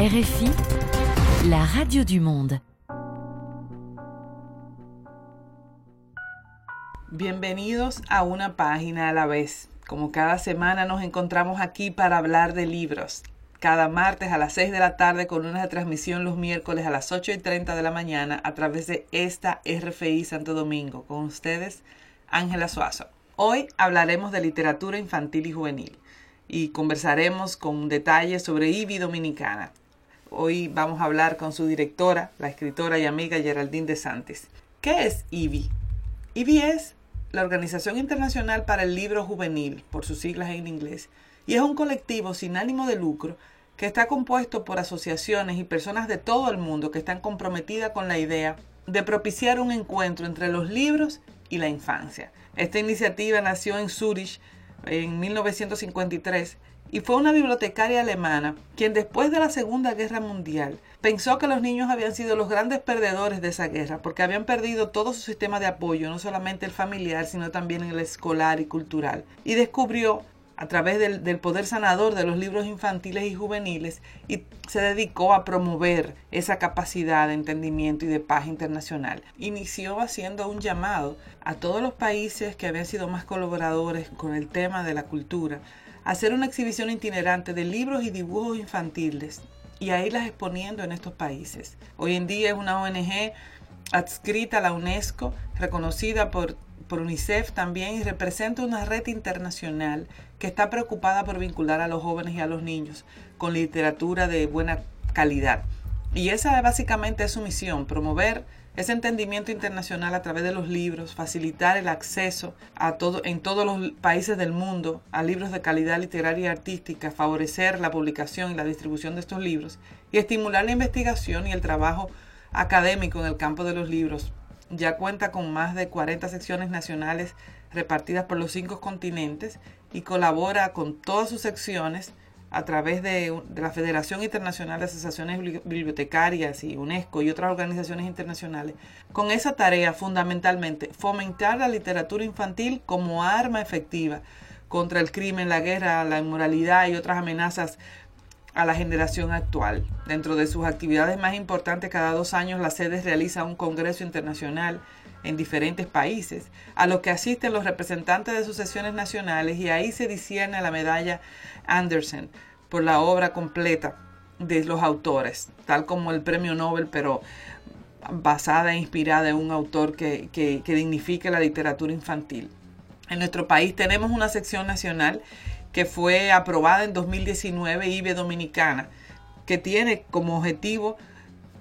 RFI, la radio du monde. Bienvenidos a una página a la vez. Como cada semana nos encontramos aquí para hablar de libros. Cada martes a las 6 de la tarde con una transmisión los miércoles a las 8 y 30 de la mañana a través de esta RFI Santo Domingo. Con ustedes, Ángela Suazo. Hoy hablaremos de literatura infantil y juvenil y conversaremos con detalles sobre IBI Dominicana. Hoy vamos a hablar con su directora, la escritora y amiga Geraldine de Santis. ¿Qué es IBI? IBI es la Organización Internacional para el Libro Juvenil, por sus siglas en inglés, y es un colectivo sin ánimo de lucro que está compuesto por asociaciones y personas de todo el mundo que están comprometidas con la idea de propiciar un encuentro entre los libros y la infancia. Esta iniciativa nació en Zurich en 1953 y fue una bibliotecaria alemana quien después de la Segunda Guerra Mundial pensó que los niños habían sido los grandes perdedores de esa guerra porque habían perdido todo su sistema de apoyo, no solamente el familiar, sino también el escolar y cultural. Y descubrió a través del, poder sanador de los libros infantiles y juveniles y se dedicó a promover esa capacidad de entendimiento y de paz internacional. Inició haciendo un llamado a todos los países que habían sido más colaboradores con el tema de la cultura hacer una exhibición itinerante de libros y dibujos infantiles y a irlas exponiendo en estos países. Hoy en día es una ONG adscrita a la UNESCO, reconocida por por UNICEF también y representa una red internacional que está preocupada por vincular a los jóvenes y a los niños con literatura de buena calidad. Y esa básicamente es su misión, promover ese entendimiento internacional a través de los libros, facilitar el acceso a todo, en todos los países del mundo a libros de calidad literaria y artística, favorecer la publicación y la distribución de estos libros y estimular la investigación y el trabajo académico en el campo de los libros. Ya cuenta con más de 40 secciones nacionales repartidas por los cinco continentes y colabora con todas sus secciones a través de, la Federación Internacional de Asociaciones Bibliotecarias y UNESCO y otras organizaciones internacionales, con esa tarea fundamentalmente fomentar la literatura infantil como arma efectiva contra el crimen, la guerra, la inmoralidad y otras amenazas a la generación actual. Dentro de sus actividades más importantes, cada dos años la sede realiza un congreso internacional en diferentes países, a lo que asisten los representantes de sus sesiones nacionales y ahí se discierne la medalla Anderson por la obra completa de los autores, tal como el premio Nobel, pero basada e inspirada en un autor que, que, que dignifique la literatura infantil. En nuestro país tenemos una sección nacional que fue aprobada en 2019, IBE Dominicana, que tiene como objetivo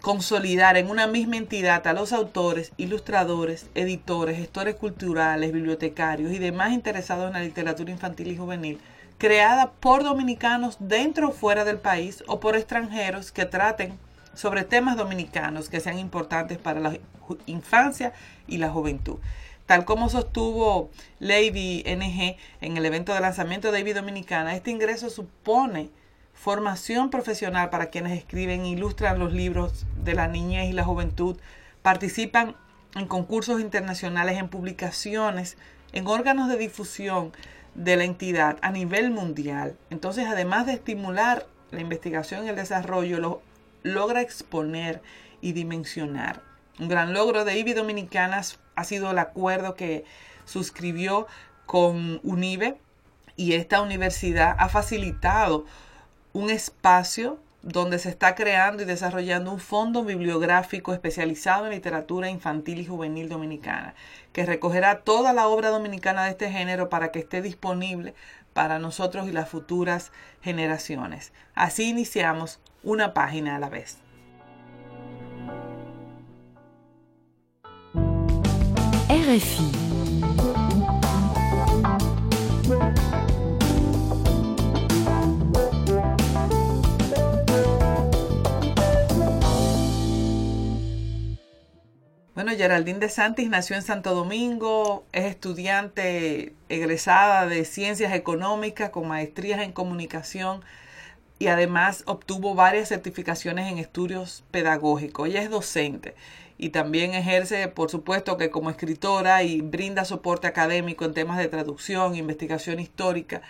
consolidar en una misma entidad a los autores, ilustradores, editores, gestores culturales, bibliotecarios y demás interesados en la literatura infantil y juvenil, creada por dominicanos dentro o fuera del país o por extranjeros que traten sobre temas dominicanos que sean importantes para la infancia y la juventud. Tal como sostuvo Lady NG en el evento de lanzamiento de Ivy Dominicana, este ingreso supone formación profesional para quienes escriben e ilustran los libros de la niñez y la juventud, participan en concursos internacionales, en publicaciones, en órganos de difusión de la entidad a nivel mundial. Entonces, además de estimular la investigación y el desarrollo, lo logra exponer y dimensionar. Un gran logro de IBI Dominicanas ha sido el acuerdo que suscribió con UNIBE y esta universidad ha facilitado un espacio donde se está creando y desarrollando un fondo bibliográfico especializado en literatura infantil y juvenil dominicana, que recogerá toda la obra dominicana de este género para que esté disponible para nosotros y las futuras generaciones. Así iniciamos una página a la vez. RFI. Bueno, Geraldine de Santis nació en Santo Domingo, es estudiante egresada de Ciencias Económicas con maestrías en comunicación y además obtuvo varias certificaciones en estudios pedagógicos. Ella es docente y también ejerce, por supuesto, que como escritora y brinda soporte académico en temas de traducción, investigación histórica,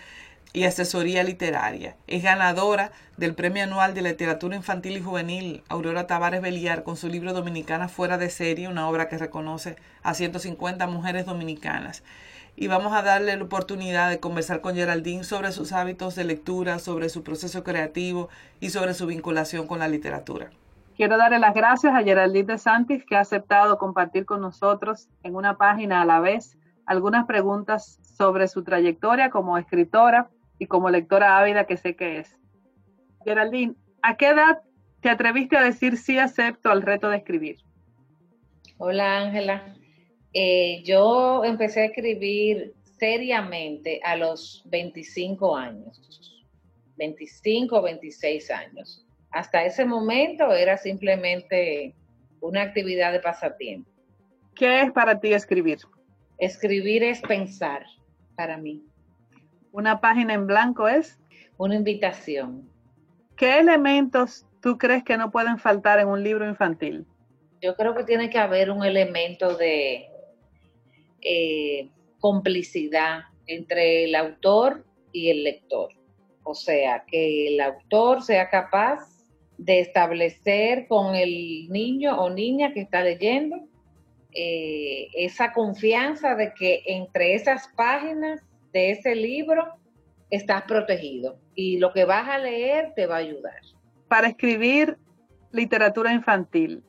y asesoría literaria. Es ganadora del Premio Anual de Literatura Infantil y Juvenil Aurora Tavares Beliar con su libro Dominicana Fuera de Serie, una obra que reconoce a 150 mujeres dominicanas. Y vamos a darle la oportunidad de conversar con Geraldine sobre sus hábitos de lectura, sobre su proceso creativo y sobre su vinculación con la literatura. Quiero darle las gracias a Geraldine de Santis que ha aceptado compartir con nosotros en una página a la vez algunas preguntas sobre su trayectoria como escritora y como lectora ávida que sé que es. Geraldine, ¿a qué edad te atreviste a decir sí acepto al reto de escribir? Hola Ángela. Eh, yo empecé a escribir seriamente a los 25 años, 25 o 26 años. Hasta ese momento era simplemente una actividad de pasatiempo. ¿Qué es para ti escribir? Escribir es pensar para mí. Una página en blanco es una invitación. ¿Qué elementos tú crees que no pueden faltar en un libro infantil? Yo creo que tiene que haber un elemento de eh, complicidad entre el autor y el lector. O sea, que el autor sea capaz de establecer con el niño o niña que está leyendo eh, esa confianza de que entre esas páginas de ese libro estás protegido y lo que vas a leer te va a ayudar. Para escribir literatura infantil,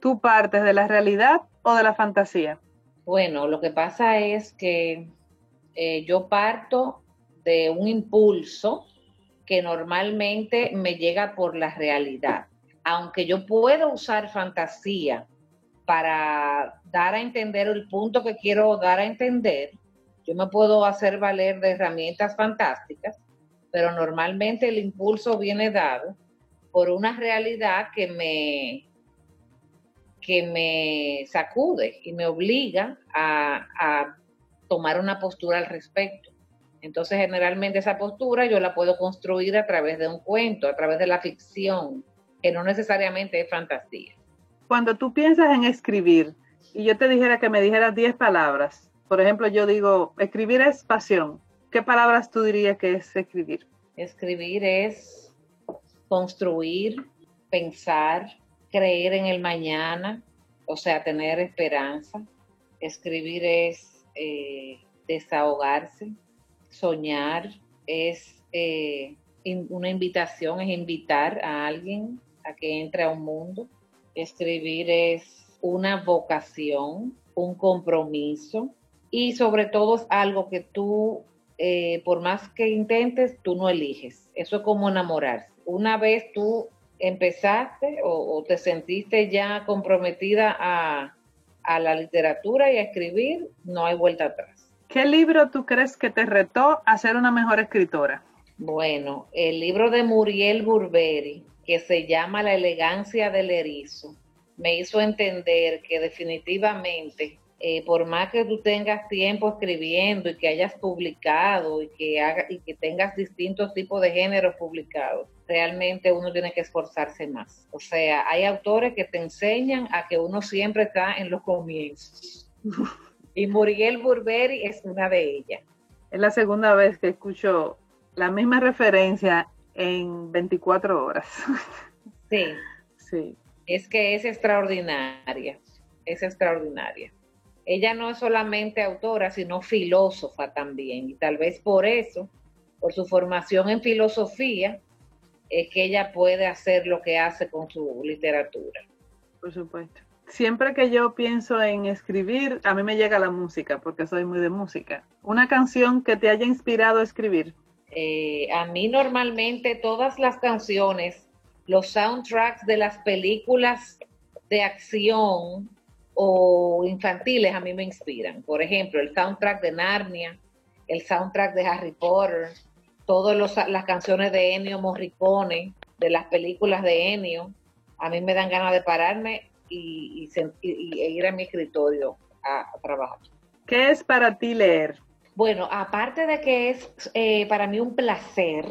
¿tú partes de la realidad o de la fantasía? Bueno, lo que pasa es que eh, yo parto de un impulso que normalmente me llega por la realidad. Aunque yo puedo usar fantasía para dar a entender el punto que quiero dar a entender, yo me puedo hacer valer de herramientas fantásticas, pero normalmente el impulso viene dado por una realidad que me, que me sacude y me obliga a, a tomar una postura al respecto. Entonces, generalmente esa postura yo la puedo construir a través de un cuento, a través de la ficción, que no necesariamente es fantasía. Cuando tú piensas en escribir y yo te dijera que me dijeras 10 palabras, por ejemplo, yo digo, escribir es pasión. ¿Qué palabras tú dirías que es escribir? Escribir es construir, pensar, creer en el mañana, o sea, tener esperanza. Escribir es eh, desahogarse, soñar, es eh, una invitación, es invitar a alguien a que entre a un mundo. Escribir es una vocación, un compromiso, y sobre todo es algo que tú, eh, por más que intentes, tú no eliges. Eso es como enamorarse. Una vez tú empezaste o, te sentiste ya comprometida a, a la literatura y a escribir, no hay vuelta atrás. ¿Qué libro tú crees que te retó a ser una mejor escritora? Bueno, el libro de Muriel Burberi, que se llama La elegancia del erizo, me hizo entender que definitivamente eh, por más que tú tengas tiempo escribiendo y que hayas publicado y que, haga, y que tengas distintos tipos de géneros publicados, realmente uno tiene que esforzarse más. O sea, hay autores que te enseñan a que uno siempre está en los comienzos. y Muriel Burberi es una de ellas. Es la segunda vez que escucho la misma referencia en 24 horas. sí. Sí. Es que es extraordinaria, es extraordinaria ella no es solamente autora, sino filósofa también. Y tal vez por eso, por su formación en filosofía, es que ella puede hacer lo que hace con su literatura. Por supuesto. Siempre que yo pienso en escribir, a mí me llega la música, porque soy muy de música. ¿Una canción que te haya inspirado a escribir? Eh, a mí normalmente todas las canciones, los soundtracks de las películas de acción o infantiles a mí me inspiran. Por ejemplo, el soundtrack de Narnia, el soundtrack de Harry Potter, todas las canciones de Ennio Morricone, de las películas de Ennio, a mí me dan ganas de pararme y, ir a mi escritorio a, trabajar. ¿Qué es para ti leer? Bueno, aparte de que es eh, para mí un placer,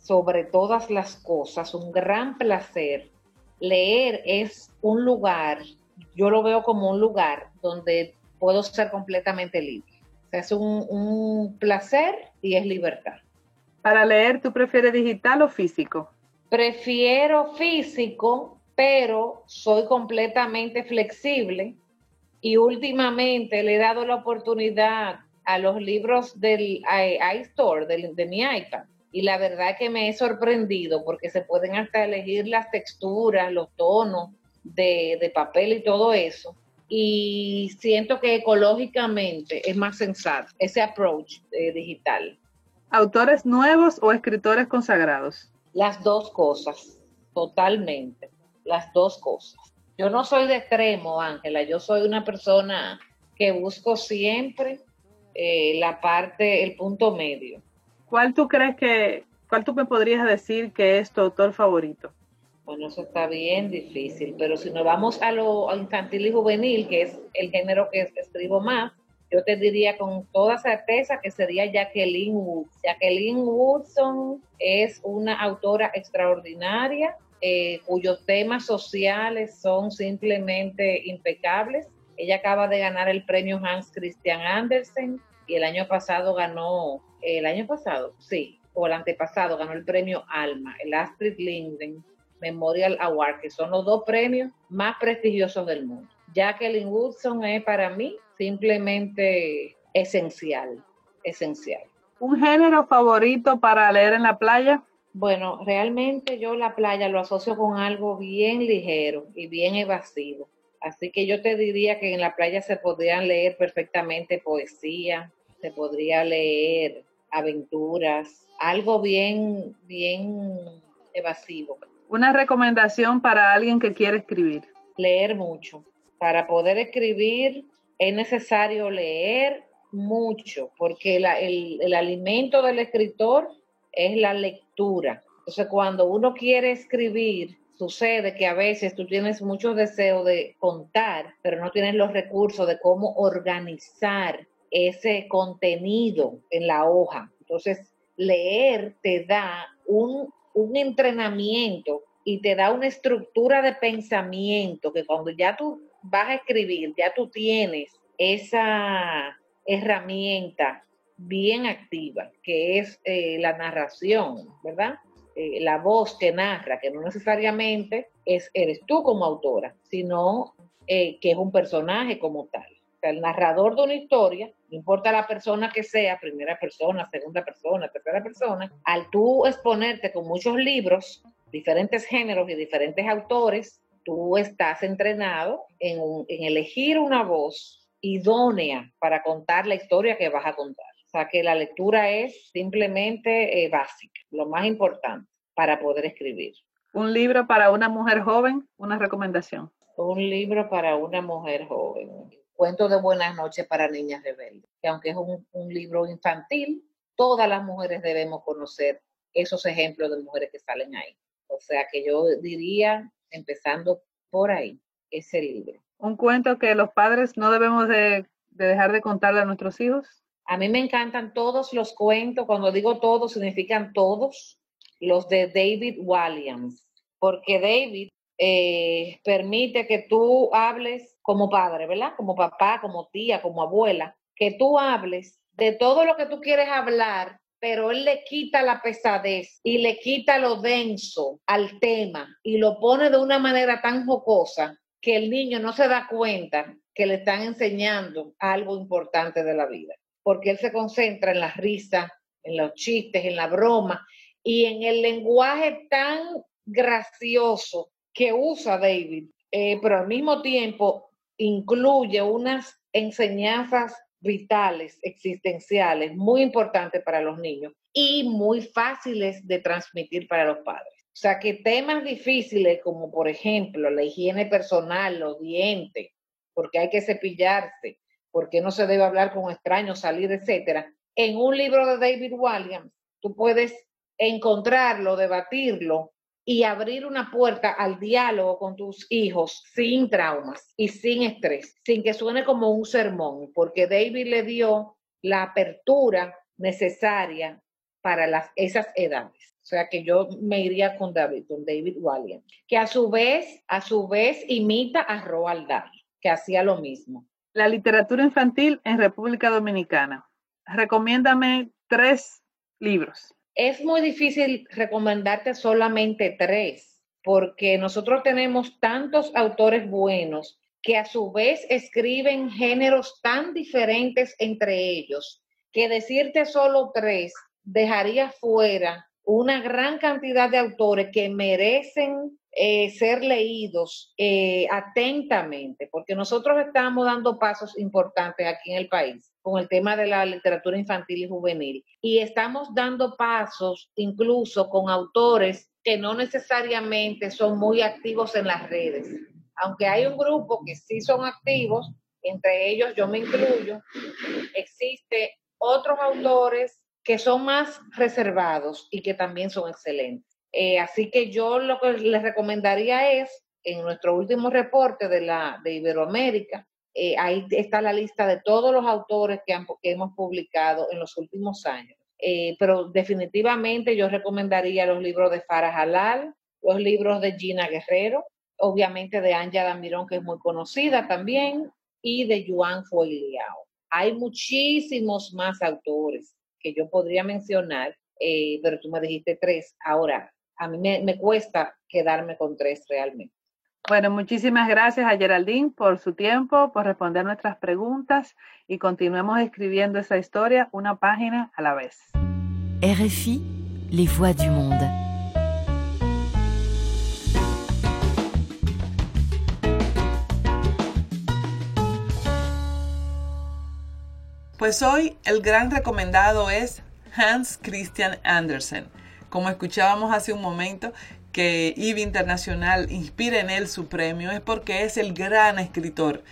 sobre todas las cosas, un gran placer, leer es un lugar yo lo veo como un lugar donde puedo ser completamente libre. es un, placer y es libertad. Para leer, ¿tú prefieres digital o físico? Prefiero físico, pero soy completamente flexible y últimamente le he dado la oportunidad a los libros del iStore, de mi iPad. Y la verdad que me he sorprendido porque se pueden hasta elegir las texturas, los tonos de, papel y todo eso. Y siento que ecológicamente es más sensato ese approach eh, digital. ¿Autores nuevos o escritores consagrados? Las dos cosas, totalmente, las dos cosas. Yo no soy de extremo, Ángela, yo soy una persona que busco siempre eh, la parte, el punto medio. ¿Cuál tú crees que, cuál tú me podrías decir que es tu autor favorito? Bueno, eso está bien difícil, pero si nos vamos a lo infantil y juvenil, que es el género que escribo más, yo te diría con toda certeza que sería Jacqueline Woods. Jacqueline Woodson es una autora extraordinaria eh, cuyos temas sociales son simplemente impecables. Ella acaba de ganar el premio Hans Christian Andersen y el año pasado ganó, el año pasado, sí, o el antepasado ganó el premio Alma, el Astrid Lindgren Memorial Award, que son los dos premios más prestigiosos del mundo. Jacqueline Woodson es para mí simplemente esencial, esencial. ¿Un género favorito para leer en la playa? Bueno, realmente yo la playa lo asocio con algo bien ligero y bien evasivo. Así que yo te diría que en la playa se podrían leer perfectamente poesía, se podría leer aventuras, algo bien, bien evasivo. Una recomendación para alguien que quiere escribir. Leer mucho. Para poder escribir es necesario leer mucho, porque el, el alimento del escritor es la lectura. Entonces, cuando uno quiere escribir, sucede que a veces tú tienes mucho deseo de contar, pero no tienes los recursos de cómo organizar ese contenido en la hoja. Entonces, leer te da un, un entrenamiento y te da una estructura de pensamiento que cuando ya tú vas a escribir, ya tú tienes esa herramienta bien activa, que es eh, la narración, ¿verdad? Eh, la voz que narra, que no necesariamente es, eres tú como autora, sino eh, que es un personaje como tal. O sea, el narrador de una historia, no importa la persona que sea, primera persona, segunda persona, tercera persona, al tú exponerte con muchos libros, diferentes géneros y diferentes autores, tú estás entrenado en, en elegir una voz idónea para contar la historia que vas a contar. O sea que la lectura es simplemente eh, básica, lo más importante para poder escribir. Un libro para una mujer joven, una recomendación. Un libro para una mujer joven. Cuento de buenas noches para niñas rebeldes, que aunque es un, un libro infantil, todas las mujeres debemos conocer esos ejemplos de mujeres que salen ahí. O sea que yo diría, empezando por ahí, ese libro. Un cuento que los padres no debemos de, de dejar de contarle a nuestros hijos. A mí me encantan todos los cuentos, cuando digo todos, significan todos, los de David Williams, porque David eh, permite que tú hables como padre, ¿verdad? Como papá, como tía, como abuela, que tú hables de todo lo que tú quieres hablar, pero él le quita la pesadez y le quita lo denso al tema y lo pone de una manera tan jocosa que el niño no se da cuenta que le están enseñando algo importante de la vida porque él se concentra en la risa, en los chistes, en la broma y en el lenguaje tan gracioso que usa David, eh, pero al mismo tiempo incluye unas enseñanzas vitales, existenciales, muy importantes para los niños y muy fáciles de transmitir para los padres. O sea que temas difíciles como por ejemplo la higiene personal, los dientes, porque hay que cepillarse, por qué no se debe hablar con extraños, salir, etcétera. En un libro de David Williams, tú puedes encontrarlo, debatirlo y abrir una puerta al diálogo con tus hijos sin traumas y sin estrés, sin que suene como un sermón, porque David le dio la apertura necesaria para las, esas edades. O sea que yo me iría con David, con David Williams, que a su vez, a su vez imita a Roald Dahl, que hacía lo mismo. La literatura infantil en República Dominicana. Recomiéndame tres libros. Es muy difícil recomendarte solamente tres, porque nosotros tenemos tantos autores buenos que a su vez escriben géneros tan diferentes entre ellos, que decirte solo tres dejaría fuera una gran cantidad de autores que merecen eh, ser leídos eh, atentamente, porque nosotros estamos dando pasos importantes aquí en el país con el tema de la literatura infantil y juvenil. Y estamos dando pasos incluso con autores que no necesariamente son muy activos en las redes. Aunque hay un grupo que sí son activos, entre ellos yo me incluyo, existe otros autores que son más reservados y que también son excelentes. Eh, así que yo lo que les recomendaría es, en nuestro último reporte de, la, de Iberoamérica, eh, ahí está la lista de todos los autores que, hemos publicado en los últimos años. Eh, pero definitivamente yo recomendaría los libros de Farah Halal, los libros de Gina Guerrero, obviamente de Anja Damirón, que es muy conocida también, y de Yuan Foiliao. Hay muchísimos más autores que yo podría mencionar, eh, pero tú me dijiste tres. Ahora, a mí me, cuesta quedarme con tres realmente. Bueno, muchísimas gracias a Geraldine por su tiempo, por responder nuestras preguntas y continuemos escribiendo esa historia una página a la vez. RFI, les voix du monde. Pues hoy el gran recomendado es Hans Christian Andersen. Como escuchábamos hace un momento, que IBI Internacional inspira en él su premio es porque es el gran escritor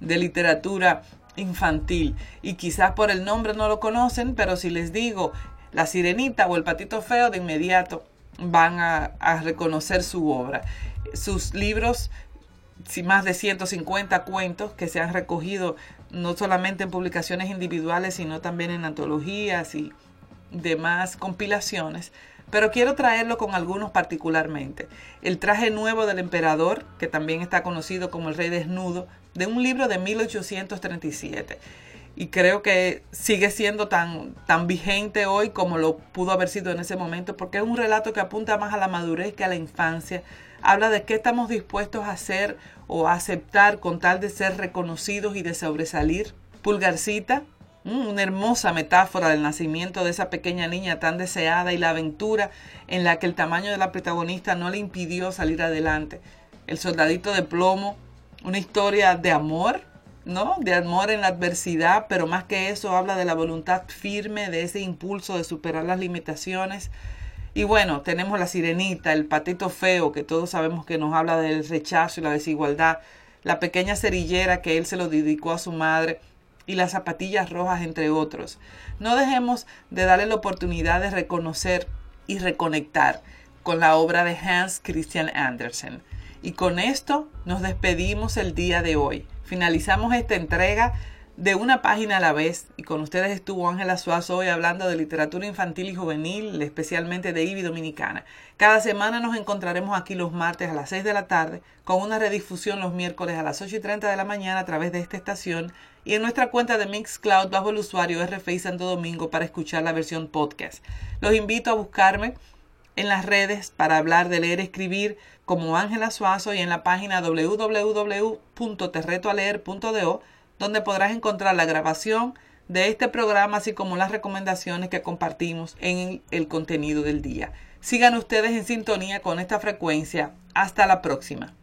de literatura infantil. Y quizás por el nombre no lo conocen, pero si les digo La Sirenita o El Patito Feo, de inmediato van a, reconocer su obra. Sus libros, más de 150 cuentos que se han recogido no solamente en publicaciones individuales, sino también en antologías y demás compilaciones. Pero quiero traerlo con algunos particularmente. El traje nuevo del emperador, que también está conocido como el rey desnudo, de un libro de 1837. Y creo que sigue siendo tan, tan vigente hoy como lo pudo haber sido en ese momento, porque es un relato que apunta más a la madurez que a la infancia. Habla de qué estamos dispuestos a hacer o aceptar con tal de ser reconocidos y de sobresalir. Pulgarcita, una hermosa metáfora del nacimiento de esa pequeña niña tan deseada y la aventura en la que el tamaño de la protagonista no le impidió salir adelante. El soldadito de plomo, una historia de amor, ¿no? De amor en la adversidad, pero más que eso habla de la voluntad firme, de ese impulso de superar las limitaciones y bueno, tenemos la sirenita, el patito feo, que todos sabemos que nos habla del rechazo y la desigualdad, la pequeña cerillera que él se lo dedicó a su madre y las zapatillas rojas, entre otros. No dejemos de darle la oportunidad de reconocer y reconectar con la obra de Hans Christian Andersen. Y con esto nos despedimos el día de hoy. Finalizamos esta entrega de una página a la vez. Y con ustedes estuvo Ángela Suazo hoy hablando de literatura infantil y juvenil, especialmente de IBI Dominicana. Cada semana nos encontraremos aquí los martes a las 6 de la tarde, con una redifusión los miércoles a las 8 y 30 de la mañana a través de esta estación y en nuestra cuenta de Mixcloud bajo el usuario RFI Santo Domingo para escuchar la versión podcast. Los invito a buscarme en las redes para hablar de leer escribir como Ángela Suazo y en la página www.terretoaleer.do donde podrás encontrar la grabación de este programa, así como las recomendaciones que compartimos en el contenido del día. Sigan ustedes en sintonía con esta frecuencia. Hasta la próxima.